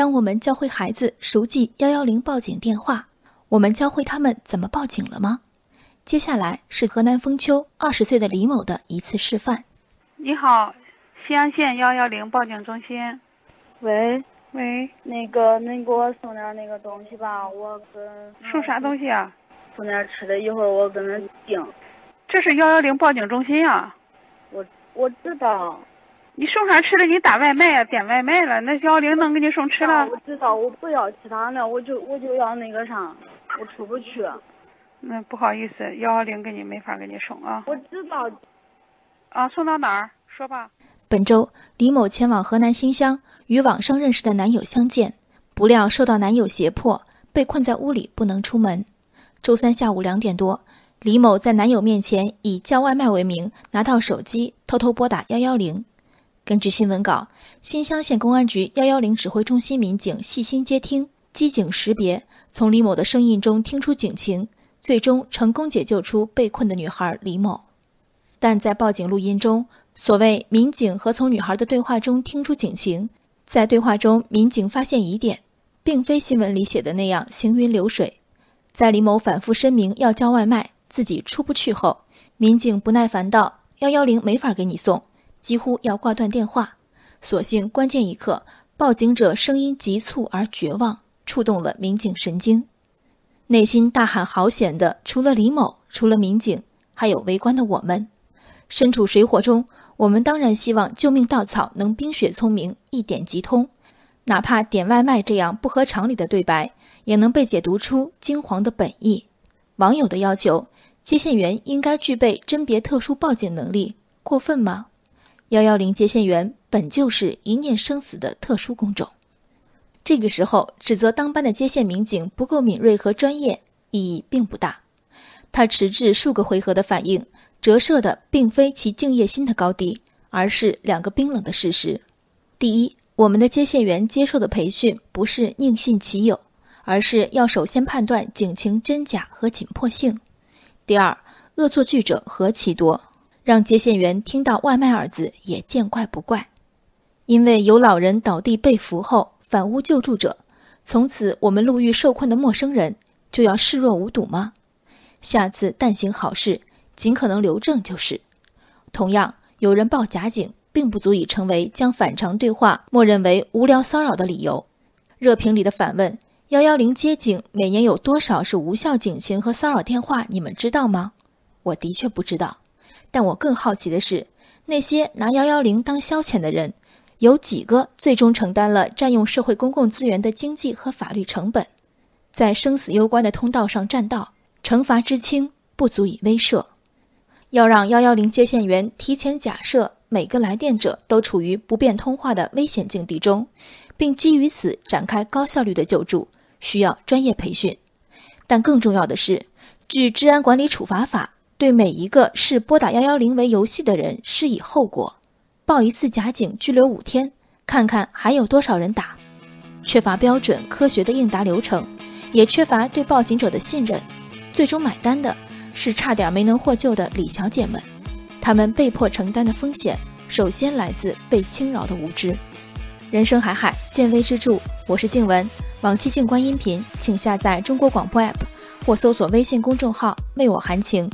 当我们教会孩子熟记幺幺零报警电话，我们教会他们怎么报警了吗？接下来是河南封丘二十岁的李某的一次示范。你好，西安县幺幺零报警中心。喂喂，那个能给我送点那个东西吧？我跟送啥东西啊？送点吃的，一会儿我跟他订。这是幺幺零报警中心呀。我我知道。你送啥吃的？你打外卖啊？点外卖了？那幺幺零能给你送吃的？我知道，我不要其他的，我就我就要那个啥，我出不去。那不好意思，幺幺零给你没法给你送啊。我知道。啊，送到哪儿？说吧。本周，李某前往河南新乡与网上认识的男友相见，不料受到男友胁迫，被困在屋里不能出门。周三下午两点多，李某在男友面前以叫外卖为名，拿到手机偷偷拨打幺幺零。根据新闻稿，新乡县公安局幺幺零指挥中心民警细心接听、机警识别，从李某的声音中听出警情，最终成功解救出被困的女孩李某。但在报警录音中，所谓民警和从女孩的对话中听出警情，在对话中民警发现疑点，并非新闻里写的那样行云流水。在李某反复声明要叫外卖，自己出不去后，民警不耐烦道：“幺幺零没法给你送。”几乎要挂断电话，所幸关键一刻，报警者声音急促而绝望，触动了民警神经，内心大喊好险的，除了李某，除了民警，还有围观的我们。身处水火中，我们当然希望救命稻草能冰雪聪明，一点即通，哪怕点外卖这样不合常理的对白，也能被解读出惊惶的本意。网友的要求，接线员应该具备甄别特殊报警能力，过分吗？幺幺零接线员本就是一念生死的特殊工种，这个时候指责当班的接线民警不够敏锐和专业意义并不大。他迟滞数个回合的反应，折射的并非其敬业心的高低，而是两个冰冷的事实：第一，我们的接线员接受的培训不是宁信其有，而是要首先判断警情真假和紧迫性；第二，恶作剧者何其多。让接线员听到“外卖”二字也见怪不怪，因为有老人倒地被扶后反诬救助者，从此我们路遇受困的陌生人就要视若无睹吗？下次但行好事，尽可能留证就是。同样，有人报假警，并不足以成为将反常对话默认为无聊骚扰的理由。热评里的反问：“幺幺零接警每年有多少是无效警情和骚扰电话？你们知道吗？”我的确不知道。但我更好奇的是，那些拿幺幺零当消遣的人，有几个最终承担了占用社会公共资源的经济和法律成本，在生死攸关的通道上占道，惩罚之轻不足以威慑。要让幺幺零接线员提前假设每个来电者都处于不便通话的危险境地中，并基于此展开高效率的救助，需要专业培训。但更重要的是，据《治安管理处罚法》。对每一个视拨打幺幺零为游戏的人施以后果，报一次假警拘留五天，看看还有多少人打。缺乏标准科学的应答流程，也缺乏对报警者的信任，最终买单的是差点没能获救的李小姐们。他们被迫承担的风险，首先来自被轻饶的无知。人生海海，见微知著。我是静文，往期静观音频，请下载中国广播 app 或搜索微信公众号“为我含情”。